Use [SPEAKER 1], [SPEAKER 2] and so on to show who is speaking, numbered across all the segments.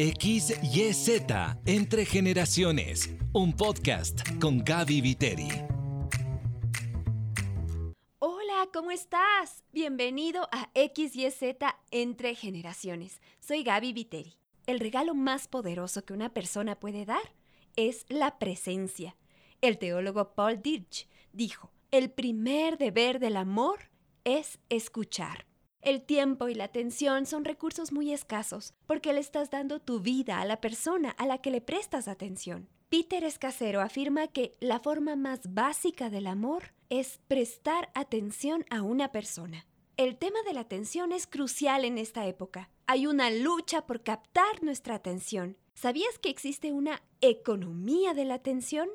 [SPEAKER 1] XYZ Entre Generaciones, un podcast con Gaby Viteri.
[SPEAKER 2] Hola, ¿cómo estás? Bienvenido a XYZ Entre Generaciones. Soy Gaby Viteri. El regalo más poderoso que una persona puede dar es la presencia. El teólogo Paul Dirch dijo, el primer deber del amor es escuchar. El tiempo y la atención son recursos muy escasos porque le estás dando tu vida a la persona a la que le prestas atención. Peter Escasero afirma que la forma más básica del amor es prestar atención a una persona. El tema de la atención es crucial en esta época. Hay una lucha por captar nuestra atención. ¿Sabías que existe una economía de la atención?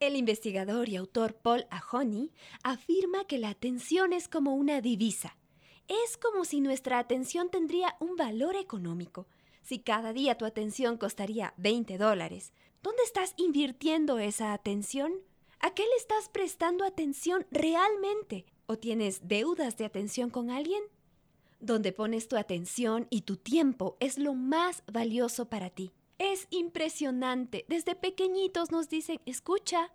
[SPEAKER 2] El investigador y autor Paul Ahony afirma que la atención es como una divisa es como si nuestra atención tendría un valor económico. Si cada día tu atención costaría 20 dólares, ¿dónde estás invirtiendo esa atención? ¿A qué le estás prestando atención realmente? ¿O tienes deudas de atención con alguien? Donde pones tu atención y tu tiempo es lo más valioso para ti. Es impresionante. Desde pequeñitos nos dicen, escucha,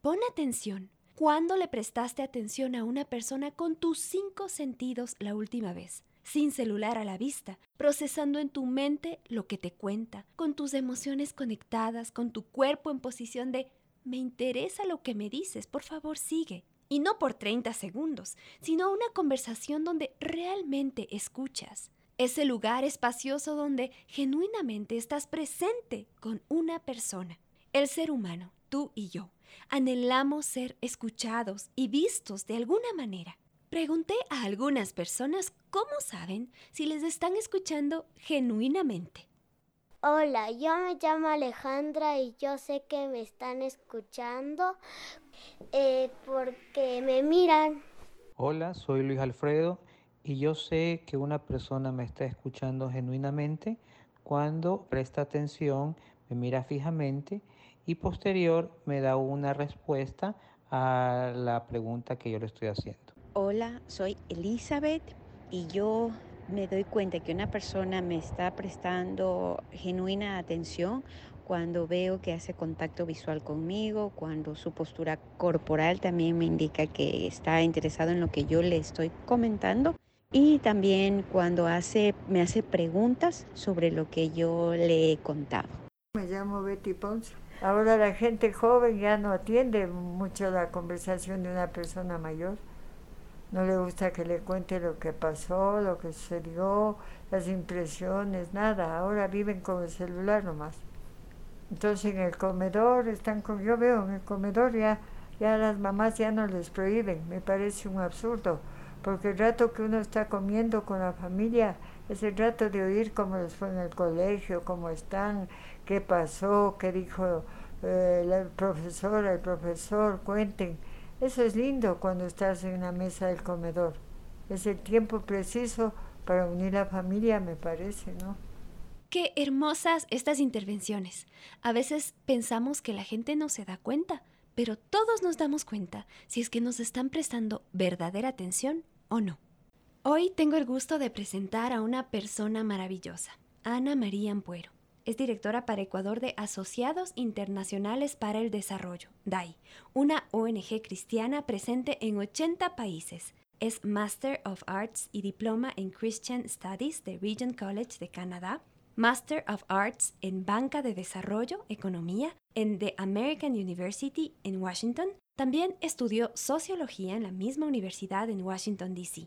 [SPEAKER 2] pon atención. ¿Cuándo le prestaste atención a una persona con tus cinco sentidos la última vez? Sin celular a la vista, procesando en tu mente lo que te cuenta, con tus emociones conectadas, con tu cuerpo en posición de me interesa lo que me dices, por favor sigue. Y no por 30 segundos, sino una conversación donde realmente escuchas. Ese lugar espacioso donde genuinamente estás presente con una persona. El ser humano, tú y yo anhelamos ser escuchados y vistos de alguna manera. Pregunté a algunas personas cómo saben si les están escuchando genuinamente.
[SPEAKER 3] Hola, yo me llamo Alejandra y yo sé que me están escuchando eh, porque me miran.
[SPEAKER 4] Hola, soy Luis Alfredo y yo sé que una persona me está escuchando genuinamente cuando presta atención, me mira fijamente y posterior me da una respuesta a la pregunta que yo le estoy haciendo.
[SPEAKER 5] Hola, soy Elizabeth y yo me doy cuenta que una persona me está prestando genuina atención cuando veo que hace contacto visual conmigo, cuando su postura corporal también me indica que está interesado en lo que yo le estoy comentando y también cuando hace, me hace preguntas sobre lo que yo le he contado.
[SPEAKER 6] Me llamo Betty Ponce Ahora la gente joven ya no atiende mucho la conversación de una persona mayor. No le gusta que le cuente lo que pasó, lo que sucedió, las impresiones, nada. Ahora viven con el celular nomás. Entonces en el comedor están con, yo veo en el comedor ya, ya las mamás ya no les prohíben. Me parece un absurdo, porque el rato que uno está comiendo con la familia es el rato de oír cómo les fue en el colegio, cómo están, qué pasó, qué dijo eh, la profesora, el profesor, cuenten. Eso es lindo cuando estás en una mesa del comedor. Es el tiempo preciso para unir la familia, me parece, ¿no?
[SPEAKER 2] Qué hermosas estas intervenciones. A veces pensamos que la gente no se da cuenta, pero todos nos damos cuenta si es que nos están prestando verdadera atención o no. Hoy tengo el gusto de presentar a una persona maravillosa, Ana María Ampuero. Es directora para Ecuador de Asociados Internacionales para el Desarrollo, DAI, una ONG cristiana presente en 80 países. Es Master of Arts y diploma en Christian Studies de Regent College de Canadá, Master of Arts en Banca de Desarrollo, Economía, en The American University en Washington. También estudió sociología en la misma universidad en Washington, D.C.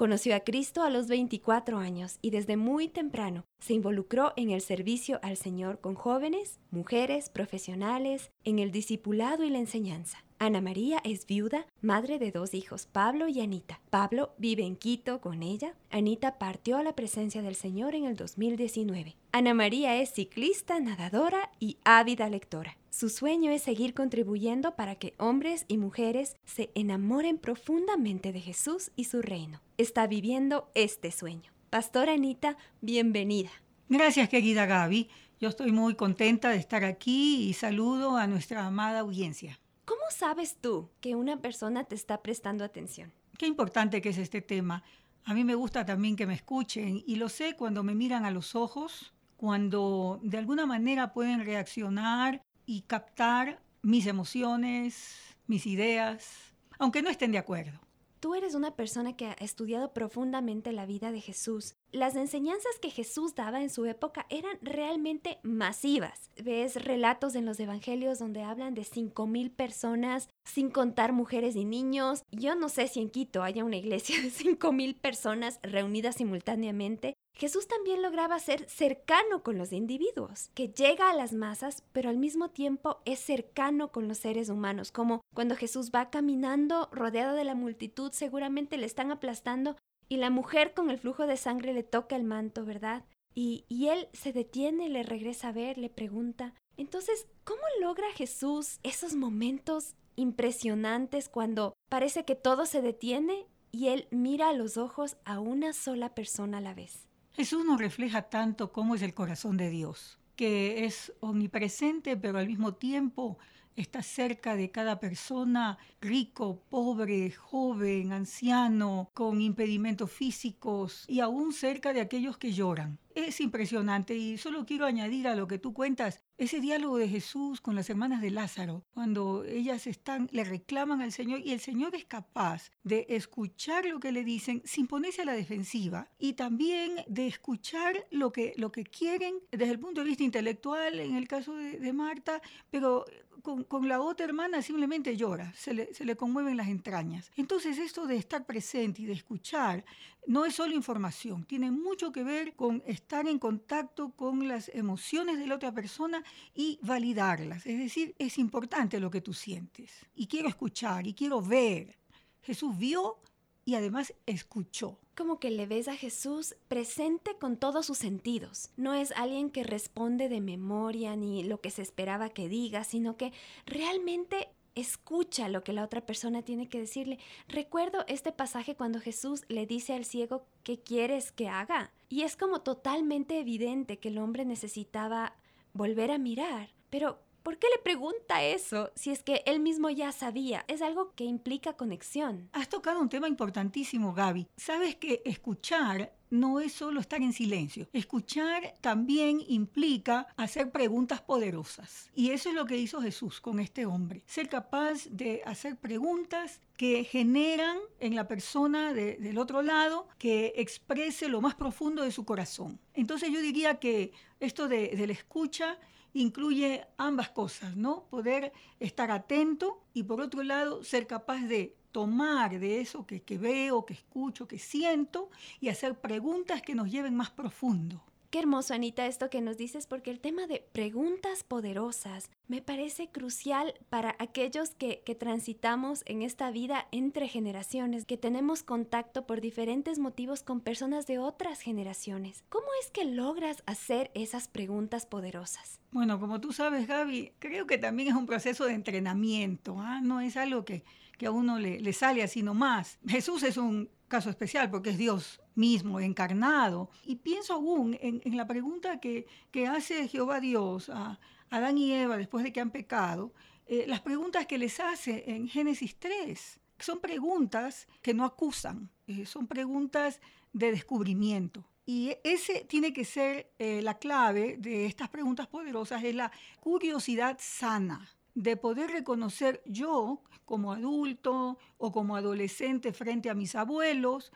[SPEAKER 2] Conoció a Cristo a los 24 años y desde muy temprano se involucró en el servicio al Señor con jóvenes, mujeres, profesionales, en el discipulado y la enseñanza. Ana María es viuda, madre de dos hijos, Pablo y Anita. Pablo vive en Quito con ella. Anita partió a la presencia del Señor en el 2019. Ana María es ciclista, nadadora y ávida lectora. Su sueño es seguir contribuyendo para que hombres y mujeres se enamoren profundamente de Jesús y su reino. Está viviendo este sueño. Pastora Anita, bienvenida.
[SPEAKER 7] Gracias, querida Gaby. Yo estoy muy contenta de estar aquí y saludo a nuestra amada audiencia.
[SPEAKER 2] ¿Cómo sabes tú que una persona te está prestando atención?
[SPEAKER 7] Qué importante que es este tema. A mí me gusta también que me escuchen y lo sé cuando me miran a los ojos, cuando de alguna manera pueden reaccionar y captar mis emociones, mis ideas, aunque no estén de acuerdo.
[SPEAKER 2] Tú eres una persona que ha estudiado profundamente la vida de Jesús. Las enseñanzas que Jesús daba en su época eran realmente masivas. Ves relatos en los evangelios donde hablan de 5.000 personas, sin contar mujeres y niños. Yo no sé si en Quito haya una iglesia de 5.000 personas reunidas simultáneamente, Jesús también lograba ser cercano con los individuos, que llega a las masas, pero al mismo tiempo es cercano con los seres humanos, como cuando Jesús va caminando rodeado de la multitud, seguramente le están aplastando y la mujer con el flujo de sangre le toca el manto, ¿verdad? Y, él se detiene, le regresa a ver, le pregunta. Entonces, ¿cómo logra Jesús esos momentos impresionantes cuando parece que todo se detiene y él mira a los ojos a una sola persona a la vez?
[SPEAKER 7] Jesús nos refleja tanto cómo es el corazón de Dios, que es omnipresente, pero al mismo tiempo está cerca de cada persona, rico, pobre, joven, anciano, con impedimentos físicos y aún cerca de aquellos que lloran. Es impresionante y solo quiero añadir a lo que tú cuentas ese diálogo de Jesús con las hermanas de Lázaro, cuando ellas están, le reclaman al Señor y el Señor es capaz de escuchar lo que le dicen sin ponerse a la defensiva y también de escuchar lo que, lo que quieren desde el punto de vista intelectual, en el caso de, Marta, pero con, con, la otra hermana simplemente llora, se le, se le conmueven las entrañas. Entonces esto de estar presente y de escuchar no es solo información, tiene mucho que ver con estar en contacto con las emociones de la otra persona y validarlas. Es decir, es importante lo que tú sientes. Y quiero escuchar y quiero ver. Jesús vio y además escuchó.
[SPEAKER 2] Como que le ves a Jesús presente con todos sus sentidos. No es alguien que responde de memoria ni lo que se esperaba que diga, sino que realmente escucha lo que la otra persona tiene que decirle. Recuerdo este pasaje cuando Jesús le dice al ciego, ¿qué quieres que haga? Y es como totalmente evidente que el hombre necesitaba volver a mirar. Pero, ¿por qué le pregunta eso si es que él mismo ya sabía? Es algo que implica conexión.
[SPEAKER 7] Has tocado un tema importantísimo, Gaby. Sabes que escuchar no es solo estar en silencio. Escuchar también implica hacer preguntas poderosas. Y eso es lo que hizo Jesús con este hombre. Ser capaz de hacer preguntas que generan en la persona del otro lado que exprese lo más profundo de su corazón. Entonces yo diría que esto de, de la escucha incluye ambas cosas, ¿no? Poder estar atento y por otro lado ser capaz de tomar de eso que, veo, que escucho, que siento y hacer preguntas que nos lleven más profundo.
[SPEAKER 2] Qué hermoso, Anita, esto que nos dices, porque el tema de preguntas poderosas me parece crucial para aquellos que, que, transitamos en esta vida entre generaciones, que tenemos contacto por diferentes motivos con personas de otras generaciones. ¿Cómo es que logras hacer esas preguntas poderosas?
[SPEAKER 7] Bueno, como tú sabes, Gaby, creo que también es un proceso de entrenamiento, ¿ah? no es algo que, que a uno le, le sale así nomás. Jesús es un caso especial porque es Dios mismo encarnado. Y pienso aún en, la pregunta que, que, hace Jehová Dios a Adán y Eva después de que han pecado, eh, las preguntas que les hace en Génesis 3. Son preguntas que no acusan, eh, son preguntas de descubrimiento. Y ese tiene que ser eh, la clave de estas preguntas poderosas, es la curiosidad sana de poder reconocer yo como adulto o como adolescente frente a mis abuelos.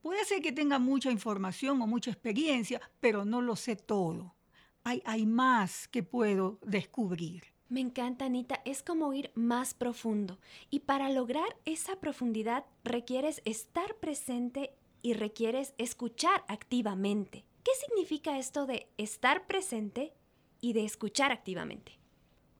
[SPEAKER 7] Puede ser que tenga mucha información o mucha experiencia, pero no lo sé todo. Hay, hay más que puedo descubrir.
[SPEAKER 2] Me encanta, Anita. Es como ir más profundo. Y para lograr esa profundidad requieres estar presente y requieres escuchar activamente. ¿Qué significa esto de estar presente y de escuchar activamente?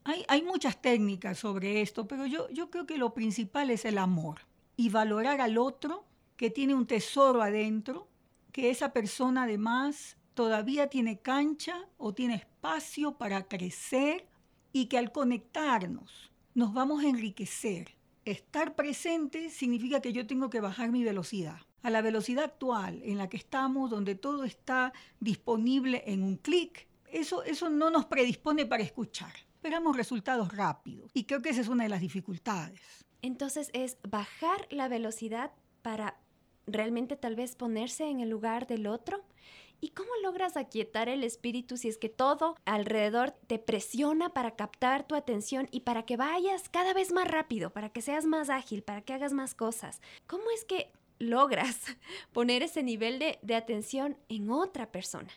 [SPEAKER 7] Hay, muchas técnicas sobre esto, pero yo, yo creo que lo principal es el amor y valorar al otro que tiene un tesoro adentro, que esa persona además todavía tiene cancha o tiene espacio para crecer y que al conectarnos nos vamos a enriquecer. Estar presente significa que yo tengo que bajar mi velocidad a la velocidad actual en la que estamos, donde todo está disponible en un clic. Eso, eso no nos predispone para escuchar esperamos resultados rápidos. Y creo que esa es una de las dificultades.
[SPEAKER 2] Entonces es bajar la velocidad para realmente tal vez ponerse en el lugar del otro ¿Y cómo logras aquietar el espíritu si es que todo alrededor te presiona para captar tu atención y para que vayas cada vez más rápido, para que seas más ágil, para que hagas más cosas? ¿Cómo es que logras poner ese nivel de, de atención en otra persona?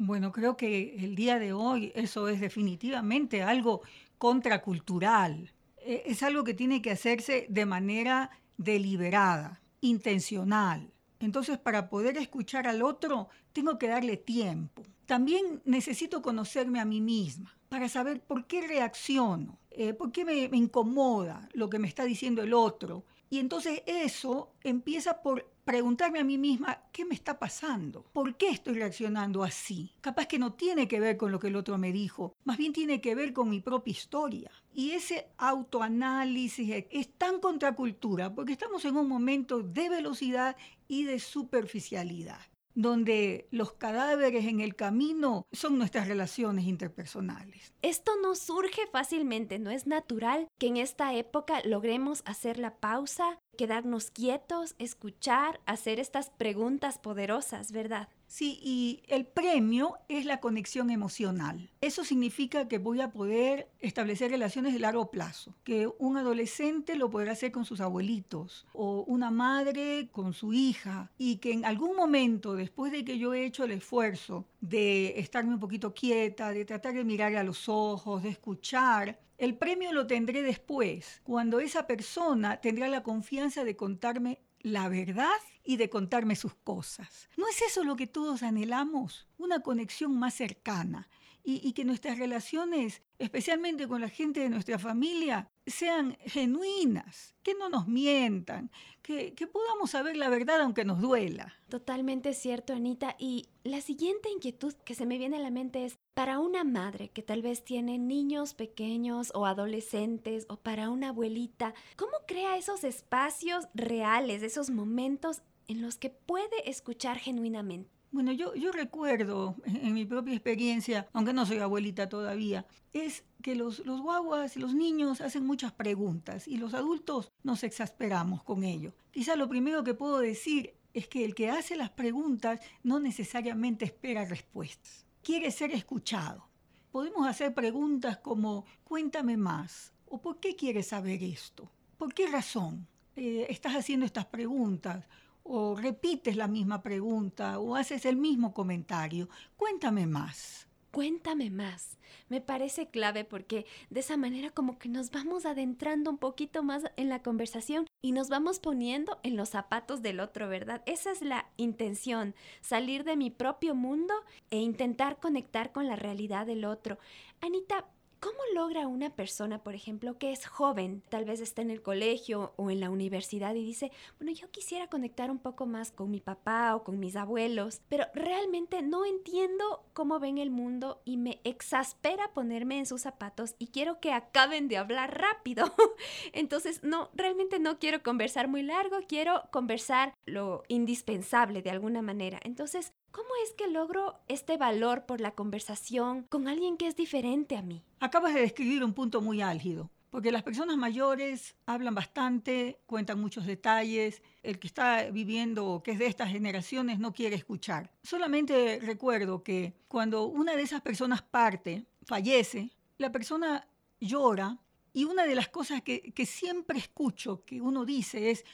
[SPEAKER 7] Bueno, creo que el día de hoy eso es definitivamente algo contracultural. E, es algo que tiene que hacerse de manera deliberada, intencional. Entonces, para poder escuchar al otro, tengo que darle tiempo. También necesito conocerme a mí misma para saber por qué reacciono, eh, por qué me incomoda lo que me está diciendo el otro. Y entonces eso empieza por preguntarme a mí misma, ¿qué me está pasando? ¿Por qué estoy reaccionando así? Capaz que no tiene que ver con lo que el otro me dijo, más bien tiene que ver con mi propia historia. Y ese autoanálisis es tan contracultura porque estamos en un momento de velocidad y de superficialidad donde los cadáveres en el camino son nuestras relaciones interpersonales.
[SPEAKER 2] Esto no surge fácilmente, no es natural que en esta época logremos hacer la pausa, quedarnos quietos, escuchar, hacer estas preguntas poderosas, ¿verdad?
[SPEAKER 7] Sí, y el premio es la conexión emocional. Eso significa que voy a poder establecer relaciones de largo plazo, que un adolescente lo podrá hacer con sus abuelitos o una madre con su hija y que en algún momento, después de que yo he hecho el esfuerzo de estarme un poquito quieta, de tratar de mirar a los ojos, de escuchar, el premio lo tendré después, cuando esa persona tendrá la confianza de contarme la verdad y de contarme sus cosas. ¿No es eso lo que todos anhelamos? Una conexión más cercana y, que nuestras relaciones, especialmente con la gente de nuestra familia, sean genuinas, que no nos mientan, que, que, podamos saber la verdad aunque nos duela.
[SPEAKER 2] Totalmente cierto, Anita. Y la siguiente inquietud que se me viene a la mente es, para una madre que tal vez tiene niños pequeños o adolescentes o para una abuelita, ¿cómo crea esos espacios reales, esos momentos en los que puede escuchar genuinamente?
[SPEAKER 7] Bueno, yo, recuerdo en, mi propia experiencia, aunque no soy abuelita todavía, es que los, los guaguas y los niños hacen muchas preguntas y los adultos nos exasperamos con ello. Quizá lo primero que puedo decir es que el que hace las preguntas no necesariamente espera respuestas quiere ser escuchado. Podemos hacer preguntas como, cuéntame más, o ¿por qué quieres saber esto? ¿Por qué razón eh, estás haciendo estas preguntas? O repites la misma pregunta o haces el mismo comentario. Cuéntame más.
[SPEAKER 2] Cuéntame más. Me parece clave porque de esa manera como que nos vamos adentrando un poquito más en la conversación y nos vamos poniendo en los zapatos del otro, ¿verdad? Esa es la intención, salir de mi propio mundo e intentar conectar con la realidad del otro. Anita, ¿Cómo logra una persona, por ejemplo, que es joven, tal vez está en el colegio o en la universidad y dice, bueno, yo quisiera conectar un poco más con mi papá o con mis abuelos, pero realmente no entiendo cómo ven el mundo y me exaspera ponerme en sus zapatos y quiero que acaben de hablar rápido. Entonces, no, realmente no quiero conversar muy largo, quiero conversar lo indispensable de alguna manera. Entonces, ¿Cómo es que logro este valor por la conversación con alguien que es diferente a mí?
[SPEAKER 7] Acabas de describir un punto muy álgido, porque las personas mayores hablan bastante, cuentan muchos detalles, el que está viviendo, que es de estas generaciones, no quiere escuchar. Solamente recuerdo que cuando una de esas personas parte, fallece, la persona llora y una de las cosas que, que siempre escucho que uno dice es,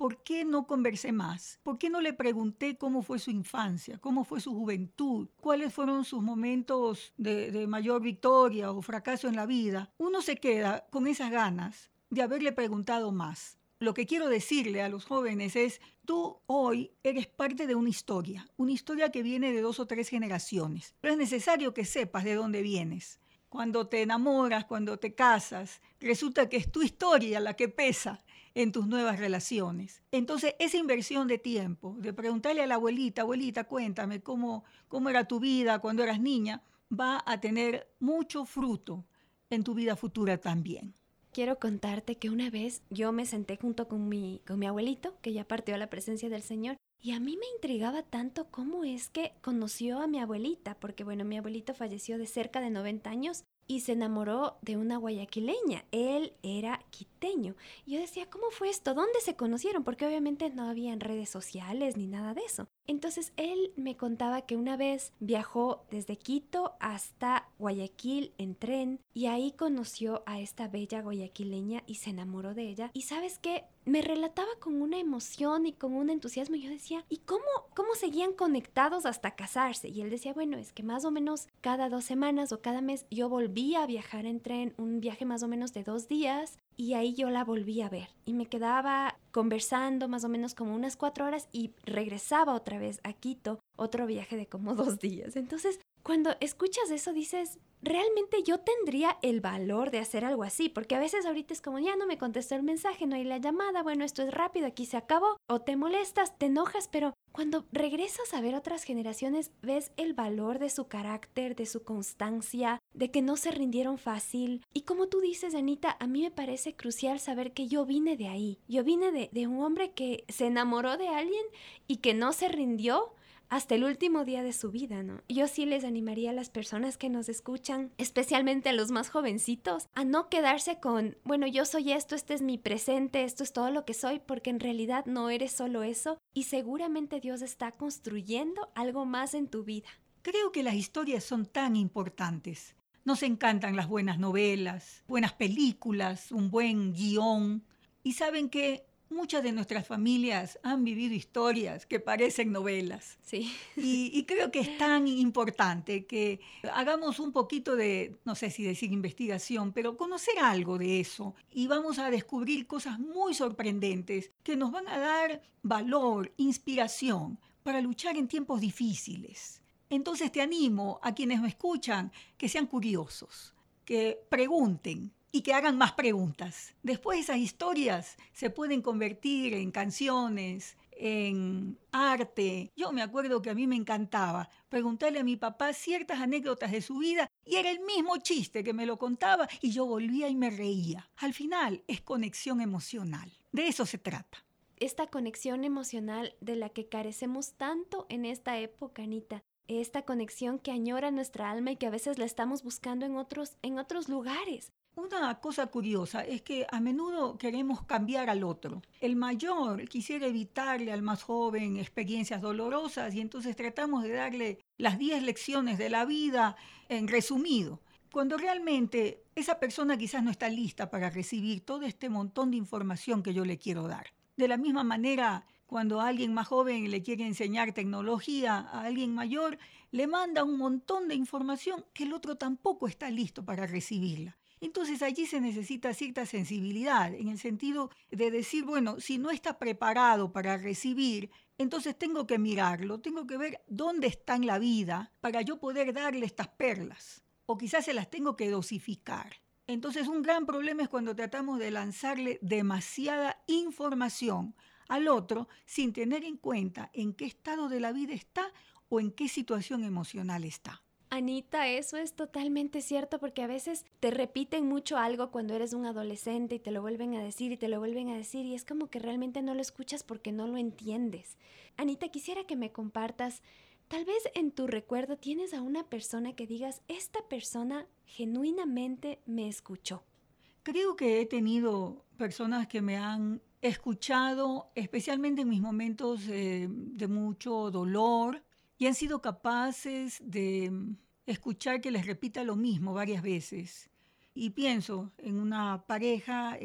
[SPEAKER 7] ¿por qué no conversé más? ¿Por qué no le pregunté cómo fue su infancia, cómo fue su juventud, cuáles fueron sus momentos de, mayor victoria o fracaso en la vida? Uno se queda con esas ganas de haberle preguntado más. Lo que quiero decirle a los jóvenes es, tú hoy eres parte de una historia, una historia que viene de dos o tres generaciones. Pero es necesario que sepas de dónde vienes. Cuando te enamoras, cuando te casas, resulta que es tu historia la que pesa en tus nuevas relaciones. Entonces, esa inversión de tiempo, de preguntarle a la abuelita, abuelita, cuéntame cómo, cómo era tu vida cuando eras niña, va a tener mucho fruto en tu vida futura también.
[SPEAKER 2] Quiero contarte que una vez yo me senté junto con mi, con mi abuelito, que ya partió a la presencia del Señor, y a mí me intrigaba tanto cómo es que conoció a mi abuelita, porque bueno, mi abuelito falleció de cerca de 90 años y se enamoró de una guayaquileña. Él era quiteño. Y yo decía, ¿cómo fue esto? ¿Dónde se conocieron? Porque obviamente no había redes sociales ni nada de eso. Entonces él me contaba que una vez viajó desde Quito hasta Guayaquil en tren y ahí conoció a esta bella guayaquileña y se enamoró de ella. Y sabes qué, me relataba con una emoción y con un entusiasmo. Yo decía, ¿y cómo, cómo seguían conectados hasta casarse? Y él decía, bueno, es que más o menos cada dos semanas o cada mes yo volvía a viajar en tren, un viaje más o menos de dos días, y ahí yo la volví a ver y me quedaba conversando más o menos como unas cuatro horas y regresaba otra vez a Quito, otro viaje de como dos días. Entonces, cuando escuchas eso dices, realmente yo tendría el valor de hacer algo así, porque a veces ahorita es como, ya no me contestó el mensaje, no hay la llamada, bueno, esto es rápido, aquí se acabó, o te molestas, te enojas, pero cuando regresas a ver otras generaciones, ves el valor de su carácter, de su constancia, de que no se rindieron fácil. Y como tú dices, Anita, a mí me parece crucial saber que yo vine de ahí. Yo vine de, de un hombre que se enamoró de alguien y que no se rindió hasta el último día de su vida, ¿no? Yo sí les animaría a las personas que nos escuchan, especialmente a los más jovencitos, a no quedarse con, bueno, yo soy esto, este es mi presente, esto es todo lo que soy, porque en realidad no eres solo eso y seguramente Dios está construyendo algo más en tu vida.
[SPEAKER 7] Creo que las historias son tan importantes. Nos encantan las buenas novelas, buenas películas, un buen guion. Y saben que muchas de nuestras familias han vivido historias que parecen novelas.
[SPEAKER 2] Sí.
[SPEAKER 7] Y, creo que es tan importante que hagamos un poquito de, no sé si decir investigación, pero conocer algo de eso. Y vamos a descubrir cosas muy sorprendentes que nos van a dar valor, inspiración para luchar en tiempos difíciles. Entonces te animo a quienes me escuchan que sean curiosos, que pregunten, y que hagan más preguntas. Después esas historias se pueden convertir en canciones, en arte. Yo me acuerdo que a mí me encantaba preguntarle a mi papá ciertas anécdotas de su vida y era el mismo chiste que me lo contaba y yo volvía y me reía. Al final es conexión emocional. De eso se trata.
[SPEAKER 2] Esta conexión emocional de la que carecemos tanto en esta época, Anita. Esta conexión que añora nuestra alma y que a veces la estamos buscando en otros, en otros lugares.
[SPEAKER 7] Una cosa curiosa es que a menudo queremos cambiar al otro. El mayor quisiera evitarle al más joven experiencias dolorosas y entonces tratamos de darle las 10 lecciones de la vida en resumido, cuando realmente esa persona quizás no está lista para recibir todo este montón de información que yo le quiero dar. De la misma manera, cuando alguien más joven le quiere enseñar tecnología, a alguien mayor le manda un montón de información que el otro tampoco está listo para recibirla. Entonces allí se necesita cierta sensibilidad, en el sentido de decir, bueno, si no está preparado para recibir, entonces tengo que mirarlo, tengo que ver dónde está en la vida para yo poder darle estas perlas, o quizás se las tengo que dosificar. Entonces un gran problema es cuando tratamos de lanzarle demasiada información al otro sin tener en cuenta en qué estado de la vida está o en qué situación emocional está.
[SPEAKER 2] Anita, eso es totalmente cierto porque a veces te repiten mucho algo cuando eres un adolescente y te lo vuelven a decir y te lo vuelven a decir y es como que realmente no lo escuchas porque no lo entiendes. Anita, quisiera que me compartas, tal vez en tu recuerdo tienes a una persona que digas, esta persona genuinamente me escuchó.
[SPEAKER 7] Creo que he tenido personas que me han escuchado, especialmente en mis momentos eh, de mucho dolor, y han sido capaces de escuchar que les repita lo mismo varias veces. Y pienso en una pareja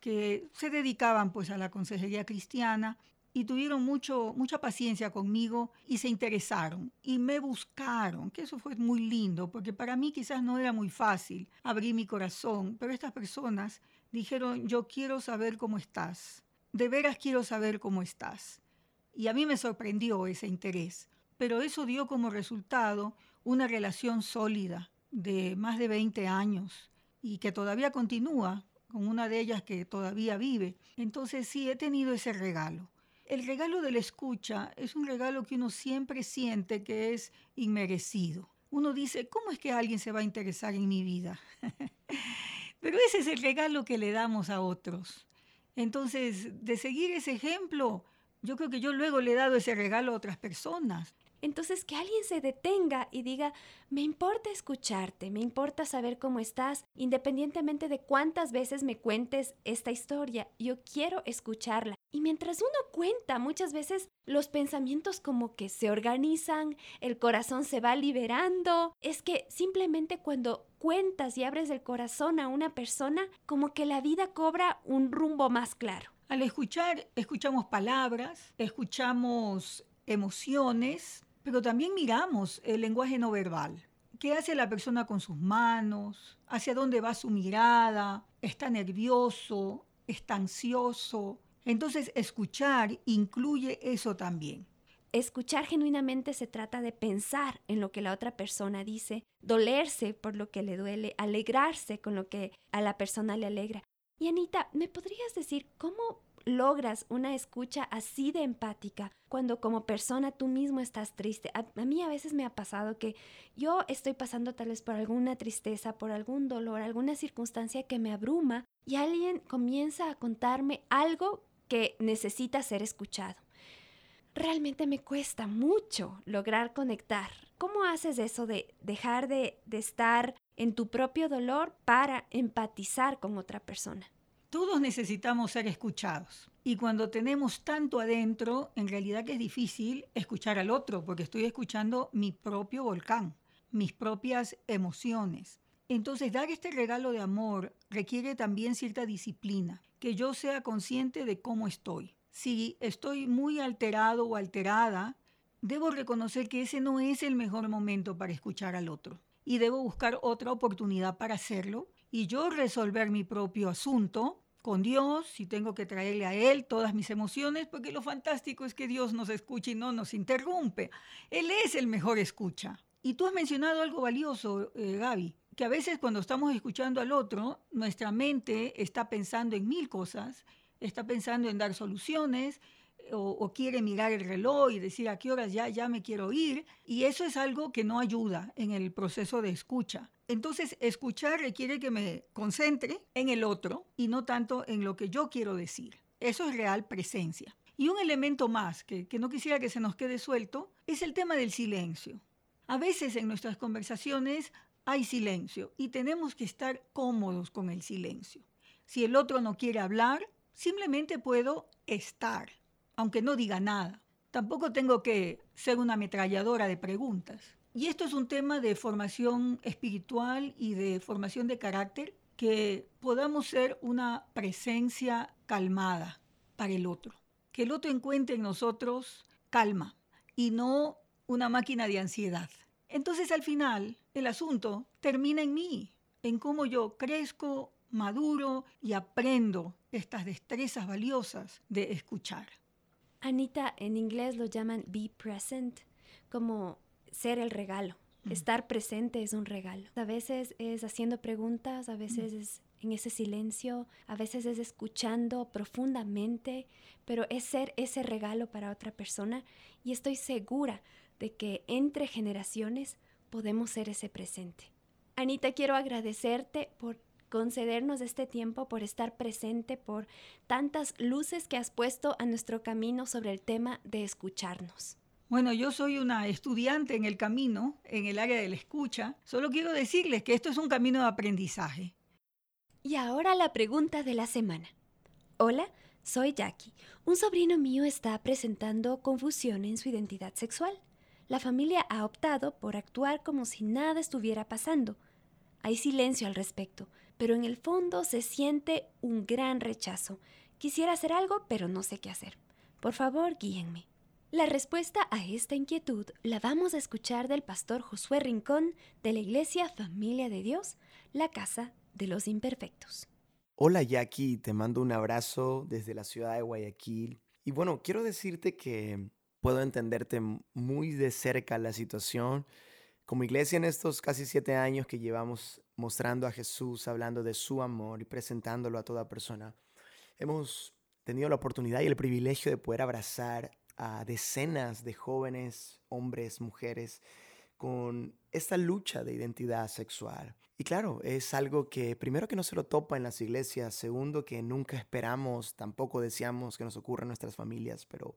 [SPEAKER 7] que se dedicaban pues a la consejería cristiana y tuvieron mucho, mucha paciencia conmigo y se interesaron y me buscaron, que eso fue muy lindo, porque para mí quizás no era muy fácil abrir mi corazón, pero estas personas dijeron, yo quiero saber cómo estás, de veras quiero saber cómo estás. Y a mí me sorprendió ese interés pero eso dio como resultado una relación sólida de más de 20 años y que todavía continúa con una de ellas que todavía vive. Entonces sí, he tenido ese regalo. El regalo de la escucha es un regalo que uno siempre siente que es inmerecido. Uno dice, ¿cómo es que alguien se va a interesar en mi vida? Pero ese es el regalo que le damos a otros. Entonces, de seguir ese ejemplo, yo creo que yo luego le he dado ese regalo a otras personas.
[SPEAKER 2] Entonces, que alguien se detenga y diga, me importa escucharte, me importa saber cómo estás, independientemente de cuántas veces me cuentes esta historia, yo quiero escucharla. Y mientras uno cuenta, muchas veces los pensamientos como que se organizan, el corazón se va liberando. Es que simplemente cuando cuentas y abres el corazón a una persona, como que la vida cobra un rumbo más claro.
[SPEAKER 7] Al escuchar, escuchamos palabras, escuchamos emociones, pero también miramos el lenguaje no verbal. ¿Qué hace la persona con sus manos? ¿Hacia dónde va su mirada? ¿Está nervioso? ¿Está ansioso? Entonces, escuchar incluye eso también.
[SPEAKER 2] Escuchar genuinamente se trata de pensar en lo que la otra persona dice, dolerse por lo que le duele, alegrarse con lo que a la persona le alegra. Y Anita, ¿me podrías decir cómo logras una escucha así de empática cuando como persona tú mismo estás triste. A, mí a veces me ha pasado que yo estoy pasando tal vez por alguna tristeza, por algún dolor, alguna circunstancia que me abruma y alguien comienza a contarme algo que necesita ser escuchado. Realmente me cuesta mucho lograr conectar. ¿Cómo haces eso de dejar de, estar en tu propio dolor para empatizar con otra persona?
[SPEAKER 7] Todos necesitamos ser escuchados. Y cuando tenemos tanto adentro, en realidad que es difícil escuchar al otro, porque estoy escuchando mi propio volcán, mis propias emociones. Entonces, dar este regalo de amor requiere también cierta disciplina, que yo sea consciente de cómo estoy. Si estoy muy alterado o alterada, debo reconocer que ese no es el mejor momento para escuchar al otro y debo buscar otra oportunidad para hacerlo y yo resolver mi propio asunto con Dios, si tengo que traerle a Él todas mis emociones, porque lo fantástico es que Dios nos escucha y no nos interrumpe. Él es el mejor escucha. Y tú has mencionado algo valioso, eh, Gaby, que a veces cuando estamos escuchando al otro, nuestra mente está pensando en mil cosas, está pensando en dar soluciones, o, quiere mirar el reloj y decir a qué horas ya, ya me quiero ir. Y eso es algo que no ayuda en el proceso de escucha. Entonces, escuchar requiere que me concentre en el otro y no tanto en lo que yo quiero decir. Eso es real presencia. Y un elemento más que, que no quisiera que se nos quede suelto es el tema del silencio. A veces en nuestras conversaciones hay silencio y tenemos que estar cómodos con el silencio. Si el otro no quiere hablar, simplemente puedo estar aunque no diga nada. Tampoco tengo que ser una ametralladora de preguntas. Y esto es un tema de formación espiritual y de formación de carácter, que podamos ser una presencia calmada para el otro. Que el otro encuentre en nosotros calma y no una máquina de ansiedad. Entonces al final el asunto termina en mí, en cómo yo crezco, maduro y aprendo estas destrezas valiosas de escuchar.
[SPEAKER 2] Anita, en inglés lo llaman be present, como ser el regalo. Estar presente es un regalo. A veces es haciendo preguntas, a veces es en ese silencio, a veces es escuchando profundamente, pero es ser ese regalo para otra persona y estoy segura de que entre generaciones podemos ser ese presente. Anita, quiero agradecerte por concedernos este tiempo, por estar presente, por tantas luces que has puesto a nuestro camino sobre el tema de escucharnos.
[SPEAKER 7] Bueno, yo soy una estudiante en el camino, en el área de la escucha. Solo quiero decirles que esto es un camino de aprendizaje.
[SPEAKER 2] Y ahora la pregunta de la semana. Hola, soy Jackie. Un sobrino mío está presentando confusión en su identidad sexual. La familia ha optado por actuar como si nada estuviera pasando. Hay silencio al respecto, pero en el fondo se siente un gran rechazo. Quisiera hacer algo, pero no sé qué hacer. Por favor, guíenme. La respuesta a esta inquietud la vamos a escuchar del pastor Josué Rincón de la Iglesia Familia de Dios, la Casa de los Imperfectos.
[SPEAKER 8] Hola Jackie, te mando un abrazo desde la ciudad de Guayaquil. Y bueno, quiero decirte que puedo entenderte muy de cerca la situación como iglesia en estos casi siete años que llevamos mostrando a Jesús, hablando de su amor y presentándolo a toda persona, hemos tenido la oportunidad y el privilegio de poder abrazar a decenas de jóvenes, hombres, mujeres, con esta lucha de identidad sexual. Y claro, es algo que primero que no se lo topa en las iglesias, segundo que nunca esperamos, tampoco deseamos que nos ocurra en nuestras familias, pero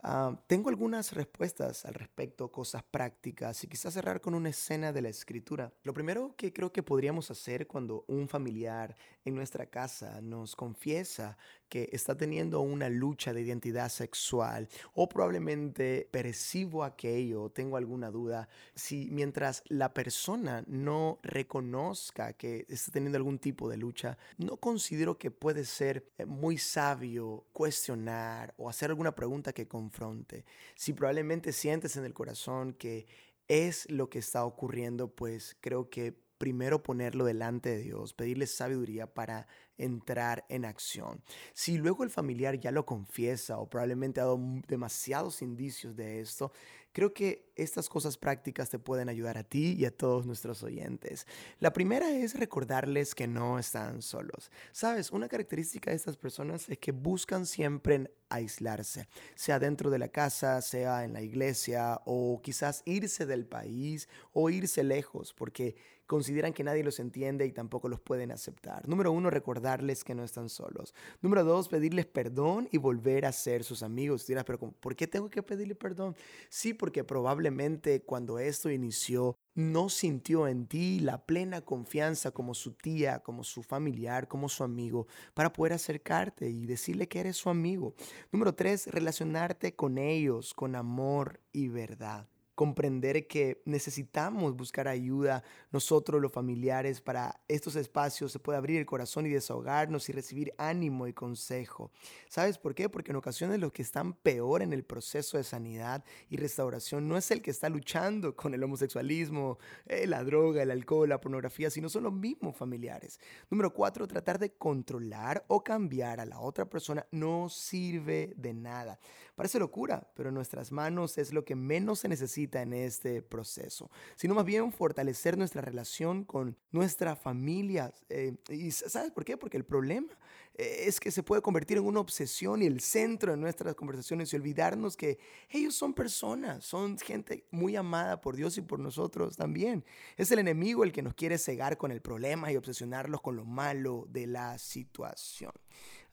[SPEAKER 8] Ah, tengo algunas respuestas al respecto, cosas prácticas y quizás cerrar con una escena de la escritura. Lo primero que creo que podríamos hacer cuando un familiar en nuestra casa nos confiesa que está teniendo una lucha de identidad sexual o probablemente percibo aquello, tengo alguna duda, si mientras la persona no reconozca que está teniendo algún tipo de lucha, no considero que puede ser eh, muy sabio cuestionar o hacer alguna pregunta que confronte. Si probablemente sientes en el corazón que es lo que está ocurriendo, pues creo que primero ponerlo delante de Dios, pedirle sabiduría para entrar en acción. Si luego el familiar ya lo confiesa o probablemente ha dado demasiados indicios de esto, creo que estas cosas prácticas te pueden ayudar a ti y a todos nuestros oyentes. La primera es recordarles que no están solos. Sabes, una característica de estas personas es que buscan siempre aislarse, sea dentro de la casa, sea en la iglesia o quizás irse del país o irse lejos porque consideran que nadie los entiende y tampoco los pueden aceptar. Número uno, recordarles que no están solos. Número dos, pedirles perdón y volver a ser sus amigos. Dirás, pero ¿por qué tengo que pedirle perdón? Sí, porque probablemente cuando esto inició, no sintió en ti la plena confianza como su tía, como su familiar, como su amigo, para poder acercarte y decirle que eres su amigo. Número tres, relacionarte con ellos con amor y verdad comprender que necesitamos buscar ayuda nosotros los familiares para estos espacios se puede abrir el corazón y desahogarnos y recibir ánimo y consejo. ¿Sabes por qué? Porque en ocasiones los que están peor en el proceso de sanidad y restauración no es el que está luchando con el homosexualismo, eh, la droga, el alcohol, la pornografía, sino son los mismos familiares. Número cuatro, tratar de controlar o cambiar a la otra persona no sirve de nada. Parece locura, pero en nuestras manos es lo que menos se necesita en este proceso, sino más bien fortalecer nuestra relación con nuestra familia. Eh, ¿Y sabes por qué? Porque el problema eh, es que se puede convertir en una obsesión y el centro de nuestras conversaciones y olvidarnos que ellos son personas, son gente muy amada por Dios y por nosotros también. Es el enemigo el que nos quiere cegar con el problema y obsesionarlos con lo malo de la situación.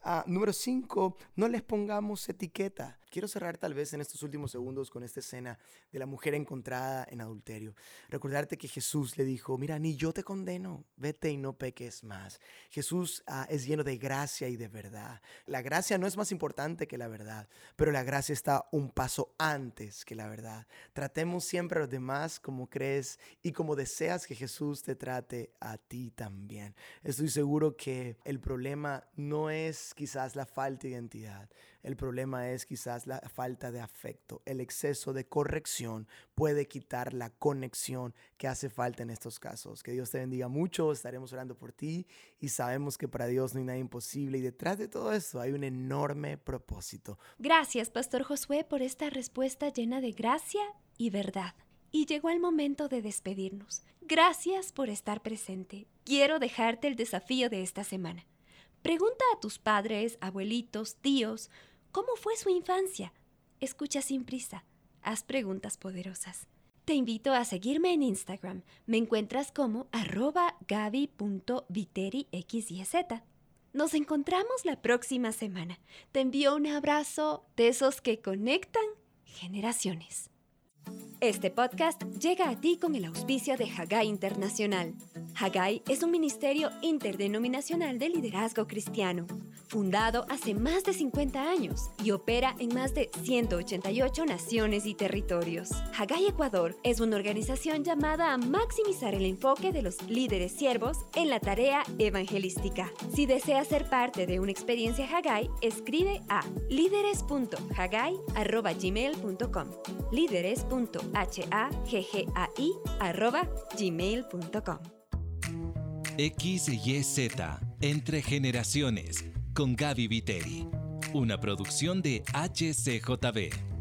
[SPEAKER 8] Ah, número 5, no les pongamos etiqueta. Quiero cerrar tal vez en estos últimos segundos con esta escena de la mujer encontrada en adulterio. Recordarte que Jesús le dijo, mira, ni yo te condeno, vete y no peques más. Jesús ah, es lleno de gracia y de verdad. La gracia no es más importante que la verdad, pero la gracia está un paso antes que la verdad. Tratemos siempre a los demás como crees y como deseas que Jesús te trate a ti también. Estoy seguro que el problema no es quizás la falta de identidad. El problema es quizás la falta de afecto. El exceso de corrección puede quitar la conexión que hace falta en estos casos. Que Dios te bendiga mucho, estaremos orando por ti y sabemos que para Dios no hay nada imposible y detrás de todo esto hay un enorme propósito.
[SPEAKER 2] Gracias, Pastor Josué, por esta respuesta llena de gracia y verdad. Y llegó el momento de despedirnos. Gracias por estar presente. Quiero dejarte el desafío de esta semana. Pregunta a tus padres, abuelitos, tíos, ¿Cómo fue su infancia? Escucha sin prisa. Haz preguntas poderosas. Te invito a seguirme en Instagram. Me encuentras como arroba gaby.viteriXYZ. Nos encontramos la próxima semana. Te envío un abrazo de esos que conectan generaciones. Este podcast llega a ti con el auspicio de Hagai Internacional. Hagai es un ministerio interdenominacional de liderazgo cristiano, fundado hace más de 50 años y opera en más de 188 naciones y territorios. Hagai Ecuador es una organización llamada a maximizar el enfoque de los líderes siervos en la tarea evangelística. Si deseas ser parte de una experiencia Hagai, escribe a líderes.hagai.gmail.com líderes.haggai.gmail.com
[SPEAKER 1] Z Entre Generaciones con Gaby Viteri. Una producción de HCJB.